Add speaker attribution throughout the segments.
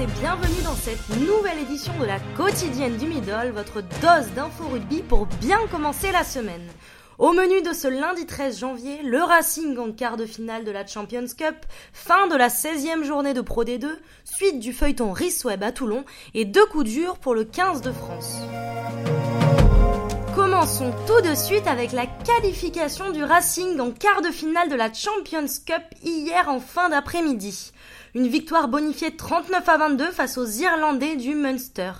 Speaker 1: et bienvenue dans cette nouvelle édition de la quotidienne du Middle, votre dose d'info rugby pour bien commencer la semaine. Au menu de ce lundi 13 janvier, le Racing en quart de finale de la Champions Cup, fin de la 16e journée de Pro D2, suite du feuilleton Web à Toulon et deux coups durs pour le 15 de France. Commençons tout de suite avec la qualification du Racing en quart de finale de la Champions Cup hier en fin d'après-midi. Une victoire bonifiée 39 à 22 face aux Irlandais du Munster.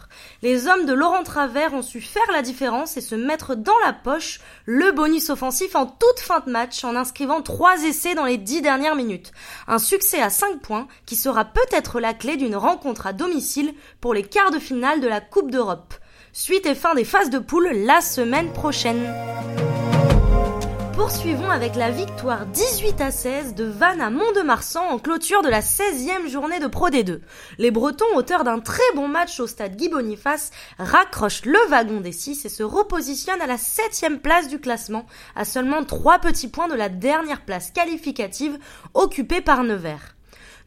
Speaker 1: Les hommes de Laurent Travers ont su faire la différence et se mettre dans la poche le bonus offensif en toute fin de match en inscrivant trois essais dans les dix dernières minutes. Un succès à 5 points qui sera peut-être la clé d'une rencontre à domicile pour les quarts de finale de la Coupe d'Europe. Suite et fin des phases de poule la semaine prochaine. Poursuivons avec la victoire 18 à 16 de Vannes à Mont-de-Marsan en clôture de la 16e journée de Pro D2. Les Bretons, auteurs d'un très bon match au stade Guy Boniface, raccrochent le wagon des 6 et se repositionnent à la 7e place du classement, à seulement 3 petits points de la dernière place qualificative occupée par Nevers.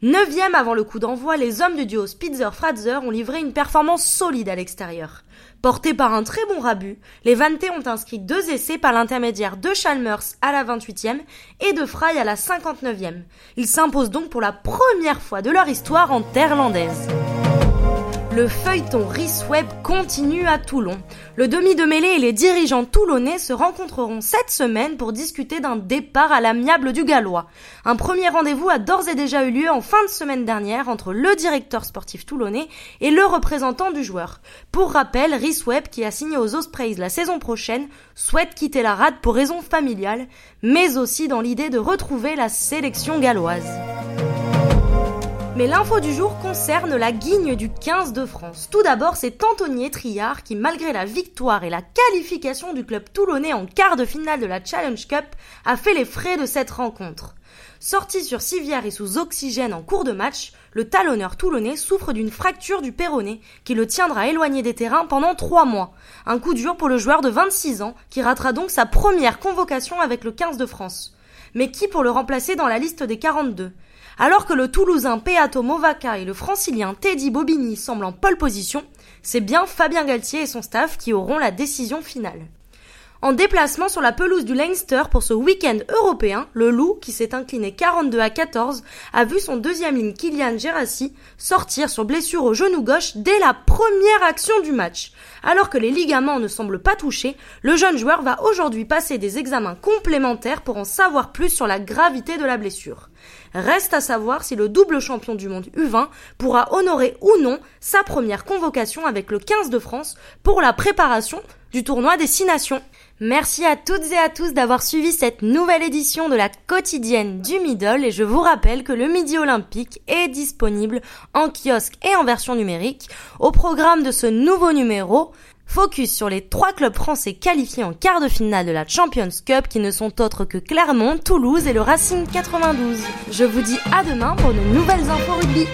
Speaker 1: Neuvième avant le coup d'envoi, les hommes du duo Spitzer-Fratzer ont livré une performance solide à l'extérieur. Portés par un très bon rabut, les Vantés ont inscrit deux essais par l'intermédiaire de Chalmers à la 28e et de Fry à la 59e. Ils s'imposent donc pour la première fois de leur histoire en terre landaise. Le feuilleton Web continue à Toulon. Le demi de mêlée et les dirigeants toulonnais se rencontreront cette semaine pour discuter d'un départ à l'amiable du Gallois. Un premier rendez-vous a d'ores et déjà eu lieu en fin de semaine dernière entre le directeur sportif toulonnais et le représentant du joueur. Pour rappel, Web, qui a signé aux Ospreys la saison prochaine, souhaite quitter la rade pour raisons familiales, mais aussi dans l'idée de retrouver la sélection galloise. Mais l'info du jour concerne la guigne du 15 de France. Tout d'abord, c'est Anthony Etriard qui, malgré la victoire et la qualification du club toulonnais en quart de finale de la Challenge Cup, a fait les frais de cette rencontre. Sorti sur civière et sous oxygène en cours de match, le talonneur toulonnais souffre d'une fracture du péroné qui le tiendra éloigné des terrains pendant trois mois. Un coup dur pour le joueur de 26 ans qui ratera donc sa première convocation avec le 15 de France. Mais qui pour le remplacer dans la liste des 42 alors que le Toulousain Peato Movaca et le Francilien Teddy Bobigny semblent en pole position, c'est bien Fabien Galtier et son staff qui auront la décision finale. En déplacement sur la pelouse du Leinster pour ce week-end européen, le Loup, qui s'est incliné 42 à 14, a vu son deuxième ligne Kylian Gerassi sortir sur blessure au genou gauche dès la première action du match. Alors que les ligaments ne semblent pas touchés, le jeune joueur va aujourd'hui passer des examens complémentaires pour en savoir plus sur la gravité de la blessure. Reste à savoir si le double champion du monde U20 pourra honorer ou non sa première convocation avec le 15 de France pour la préparation du tournoi des Six Nations. Merci à toutes et à tous d'avoir suivi cette nouvelle édition de la quotidienne du Middle et je vous rappelle que le Midi Olympique est disponible en kiosque et en version numérique. Au programme de ce nouveau numéro, focus sur les trois clubs français qualifiés en quart de finale de la Champions Cup qui ne sont autres que Clermont, Toulouse et le Racing 92. Je vous dis à demain pour de nouvelles infos rugby.